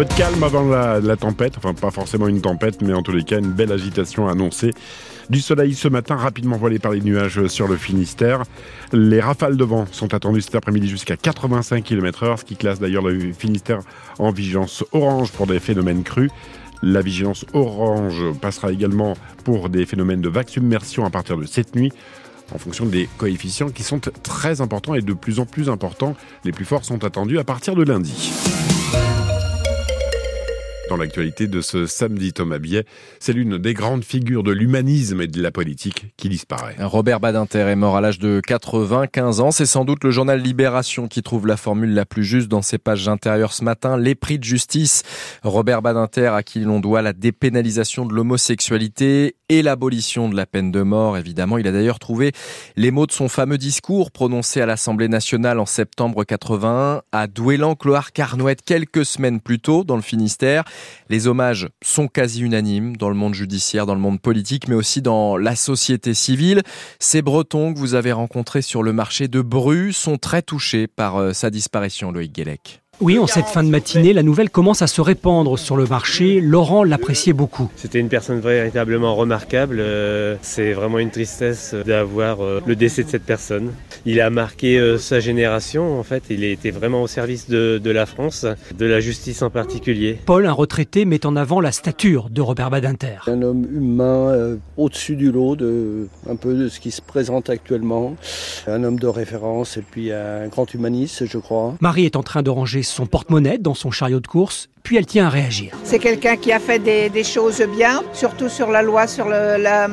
peu de calme avant la, la, tempête, enfin pas forcément une tempête, mais en tous les cas une belle agitation annoncée. Du soleil ce matin, rapidement voilé par les nuages sur le Finistère. Les rafales de vent sont attendues cet après-midi jusqu'à 85 km/h, ce qui classe d'ailleurs le Finistère en vigilance orange pour des phénomènes crus. La vigilance orange passera également pour des phénomènes de vague submersion à partir de cette nuit en fonction des coefficients qui sont très importants et de plus en plus importants. Les plus forts sont attendus à partir de lundi. Dans l'actualité de ce samedi, Thomas Biet, c'est l'une des grandes figures de l'humanisme et de la politique qui disparaît. Robert Badinter est mort à l'âge de 95 ans. C'est sans doute le journal Libération qui trouve la formule la plus juste dans ses pages intérieures ce matin. Les de justice. Robert Badinter, à qui l'on doit la dépénalisation de l'homosexualité et l'abolition de la peine de mort, évidemment. Il a d'ailleurs trouvé les mots de son fameux discours prononcé à l'Assemblée nationale en septembre 81 à douélan cloire carnouët quelques semaines plus tôt dans le Finistère. Les hommages sont quasi unanimes dans le monde judiciaire, dans le monde politique, mais aussi dans la société civile. Ces Bretons que vous avez rencontrés sur le marché de Bru sont très touchés par euh, sa disparition, Loïc Guélec. Oui, en cette fin de matinée, la nouvelle commence à se répandre sur le marché. Laurent l'appréciait beaucoup. C'était une personne véritablement remarquable. Euh, c'est vraiment une tristesse d'avoir euh, le décès de cette personne. Il a marqué euh, sa génération, en fait. Il était vraiment au service de, la France, de la justice en particulier. Paul, un retraité, met en avant la stature de Robert Badinter. Un homme humain au-dessus du lot de un peu de ce qui se présente actuellement. Un homme de référence et puis un grand humaniste, je crois. Marie est en train de ranger son porte-monnaie dans son chariot de course puis elle tient à réagir. C'est quelqu'un qui a fait des, choses bien, surtout sur la loi sur la,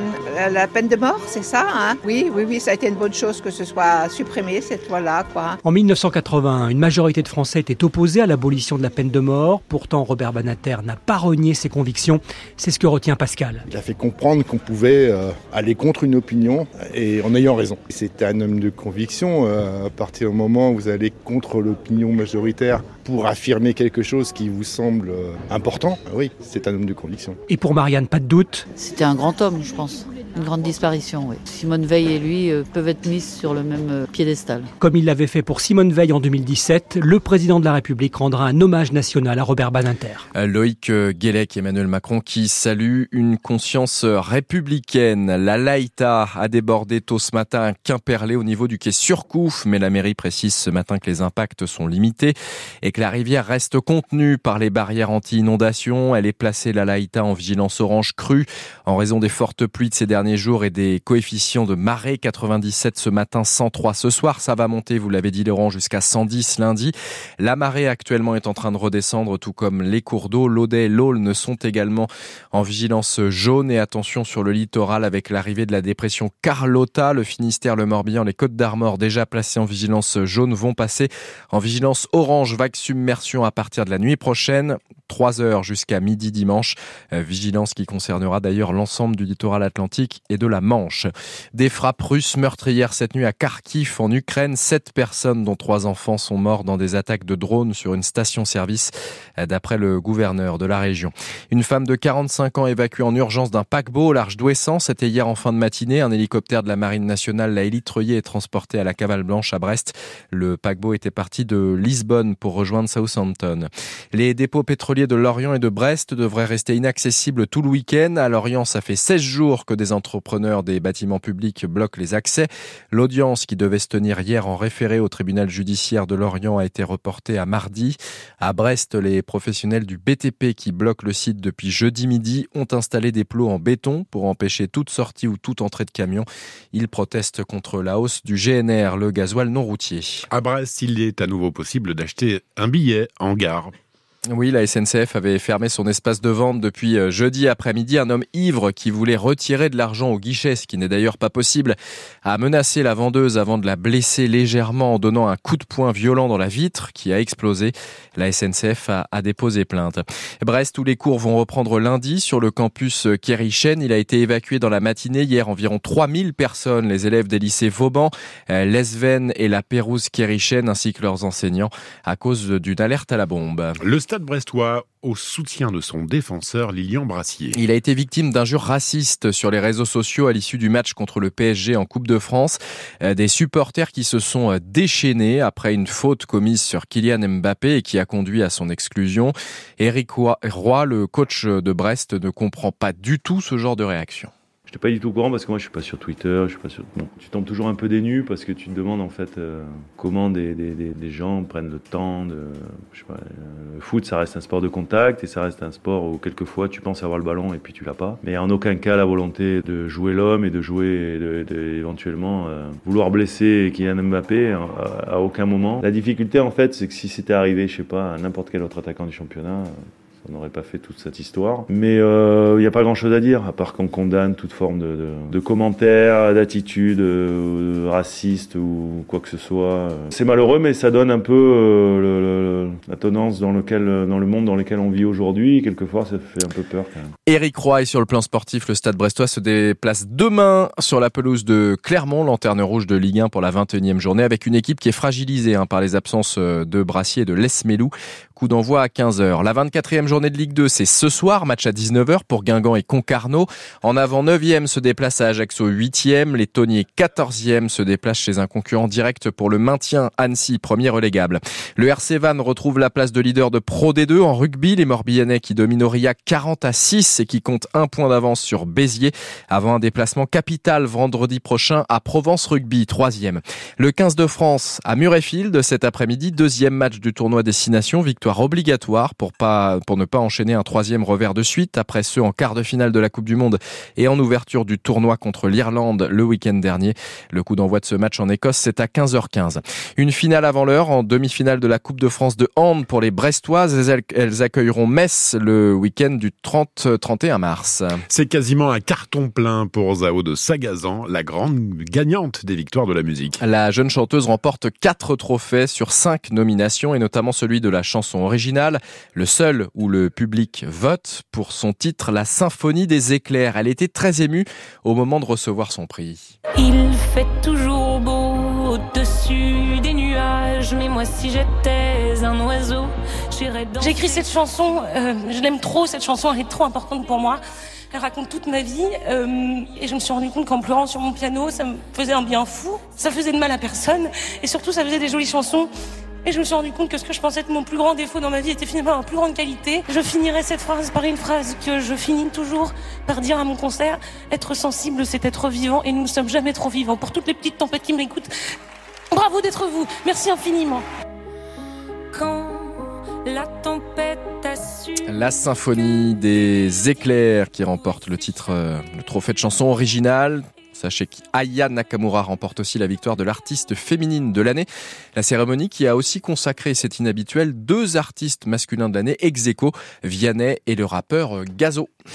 peine de mort, c'est ça hein? Oui, oui, oui, ça a été une bonne chose que ce soit supprimé, cette loi-là. Quoi. En 1981, une majorité de Français était opposée à l'abolition de la peine de mort. Pourtant, Robert Banater n'a pas renié ses convictions. C'est ce que retient Pascal. Il a fait comprendre qu'on pouvait euh, aller contre une opinion et en ayant raison. C'est un homme de conviction. Euh, à partir du moment où vous allez contre l'opinion majoritaire pour affirmer quelque chose qui vous semble euh, important, oui, c'est un homme de conviction. Et pour Marianne, pas de doute? C'était un grand homme, je pense. Une grande disparition, oui. Simone Veil et lui euh, peuvent être mis sur le même euh, piédestal. Comme il l'avait fait pour Simone Veil en 2017, le président de la République rendra un hommage national à Robert Badinter. Loïc Guélec, Emmanuel Macron qui salue une conscience républicaine. La Laïta a débordé tôt ce matin à Quimperlé au niveau du quai Surcouf, mais la mairie précise ce matin que les impacts sont limités et que la rivière reste contenue par les barrières anti-inondation. Elle est placée, la Laïta, en vigilance orange crue en raison des fortes pluies de ces derniers jours et des coefficients de marée. 97 ce matin, 103 ce soir. Ça va monter, vous l'avez dit Laurent, jusqu'à 110 lundi. La marée actuellement est en train de redescendre, tout comme les cours d'eau. L'Audet et l'Aulne sont également en vigilance jaune. Et attention sur le littoral avec l'arrivée de la dépression Carlotta. Le Finistère, le Morbihan, les Côtes d'Armor déjà placés en vigilance jaune vont passer en vigilance orange. Vague submersion à partir de la nuit prochaine. 3 heures jusqu'à midi dimanche. Euh, vigilance qui concernera d'ailleurs l'ensemble du littoral atlantique et de la Manche. Des frappes russes meurtrières cette nuit à Kharkiv en Ukraine. Sept personnes dont trois enfants sont morts dans des attaques de drones sur une station-service euh, d'après le gouverneur de la région. Une femme de 45 ans évacuée en urgence d'un paquebot au large d'Ouessant. C'était hier en fin de matinée. Un hélicoptère de la marine nationale l'a élitreuillé et transporté à la Cavale Blanche à Brest. Le paquebot était parti de Lisbonne pour rejoindre Southampton. Les dépôts pétroliers de Lorient et de Brest devraient rester inaccessibles tout le week-end. À Lorient, ça fait 16 jours que des entrepreneurs des bâtiments publics bloquent les accès. L'audience qui devait se tenir hier en référé au tribunal judiciaire de Lorient a été reportée à mardi. À Brest, les professionnels du BTP qui bloquent le site depuis jeudi midi ont installé des plots en béton pour empêcher toute sortie ou toute entrée de camion. Ils protestent contre la hausse du GNR, le gasoil non routier. À Brest, il est à nouveau possible d'acheter un billet en gare oui, la SNCF avait fermé son espace de vente depuis euh, jeudi après-midi. Un homme ivre qui voulait retirer de l'argent au guichet, ce qui n'est d'ailleurs pas possible, a menacé la vendeuse avant de la blesser légèrement en donnant un coup de poing violent dans la vitre qui a explosé. La SNCF a, déposé plainte. Brest, tous les cours vont reprendre lundi sur le campus Kérichen. Il a été évacué dans la matinée. Hier, environ 3000 personnes, les élèves des lycées Vauban, euh, Lesven et la Pérouse Kérichen, ainsi que leurs enseignants, à cause d'une alerte à la bombe. Brestois au soutien de son défenseur Lilian Brassier. Il a été victime d'injures racistes sur les réseaux sociaux à l'issue du match contre le PSG en Coupe de France. Euh, des supporters qui se sont euh, déchaînés après une faute commise sur Kylian Mbappé et qui a conduit à son exclusion. Eric Roy, le coach de Brest, ne comprend pas du tout ce genre de réaction. Je n'étais pas du tout au courant parce que moi je suis pas sur Twitter, je suis pas sur. Bon, tu tombes toujours un peu dénu parce que tu te demandes en fait euh, comment des, des, des, gens prennent le temps de. Je sais pas, euh, le foot ça reste un sport de contact et ça reste un sport où quelquefois tu penses avoir le ballon et puis tu l'as pas. Mais en aucun cas la volonté de jouer l'homme et de jouer et de, éventuellement euh, vouloir blesser Kylian Mbappé à, à, aucun moment. La difficulté en fait c'est que si c'était arrivé je sais pas à n'importe quel autre attaquant du championnat on n'aurait pas fait toute cette histoire. Mais il euh, n'y a pas grand-chose à dire, à part qu'on condamne toute forme de, de, de commentaires, d'attitudes euh, racistes ou quoi que ce soit. C'est malheureux, mais ça donne un peu euh, le, la tendance dans, lequel, dans le monde dans lequel on vit aujourd'hui. Quelquefois, ça fait un peu peur quand même. Eric Roy, sur le plan sportif, le Stade brestois se déplace demain sur la pelouse de Clermont, lanterne rouge de Ligue 1 pour la 21e journée, avec une équipe qui est fragilisée hein, par les absences de Brassier et de Lesmelou. Coup d'envoi à 15h. La 24e journée de Ligue 2, c'est ce soir, match à 19h pour Guingamp et Concarneau. En avant 9e se déplace à Ajaccio 8e. Les Tonniers 14e se déplacent chez un concurrent direct pour le maintien Annecy, premier relégable. Le RC Van retrouve la place de leader de Pro D2 en rugby. Les Morbihanais qui dominent Aurillac 40 à 6 et qui comptent un point d'avance sur Béziers avant un déplacement capital vendredi prochain à Provence Rugby, troisième. Le 15 de France à Murrayfield cet après-midi, deuxième match du tournoi Destination, victoire obligatoire pour, pas, pour ne pas enchaîner un troisième revers de suite après ceux en quart de finale de la Coupe du Monde et en ouverture du tournoi contre l'Irlande le week-end dernier. Le coup d'envoi de ce match en Écosse, c'est à 15h15. Une finale avant l'heure en demi-finale de la Coupe de France de hand pour les Brestoises. Elles accueilleront Metz le week-end du 30-31 mars. C'est quasiment un carton plein pour Zao de Sagazan, la grande gagnante des victoires de la musique. La jeune chanteuse remporte quatre trophées sur cinq nominations et notamment celui de la chanson originale, le seul où le public vote pour son titre La Symphonie des éclairs. Elle était très émue au moment de recevoir son prix. Il fait toujours beau au-dessus des nuages, mais moi si j'étais un oiseau, j'irais J'ai écrit cette chanson, euh, je l'aime trop, cette chanson elle est trop importante pour moi. Elle raconte toute ma vie euh, et je me suis rendu compte qu'en pleurant sur mon piano, ça me faisait un bien fou, ça faisait de mal à personne et surtout ça faisait des jolies chansons et je me suis rendu compte que ce que je pensais être mon plus grand défaut dans ma vie était finalement ma plus grande qualité. Je finirai cette phrase par une phrase que je finis toujours par dire à mon concert. Être sensible, c'est être vivant et nous ne sommes jamais trop vivants. Pour toutes les petites tempêtes qui m'écoutent, bravo d'être vous. Merci infiniment. Quand la tempête a su... La symphonie des éclairs qui remporte le titre, euh, le trophée de chanson originale. Sachez qu'Aya Nakamura remporte aussi la victoire de l'artiste féminine de l'année. La cérémonie qui a aussi consacré, c'est inhabituel, deux artistes masculins de l'année, ex Vianney et le rappeur Gazo.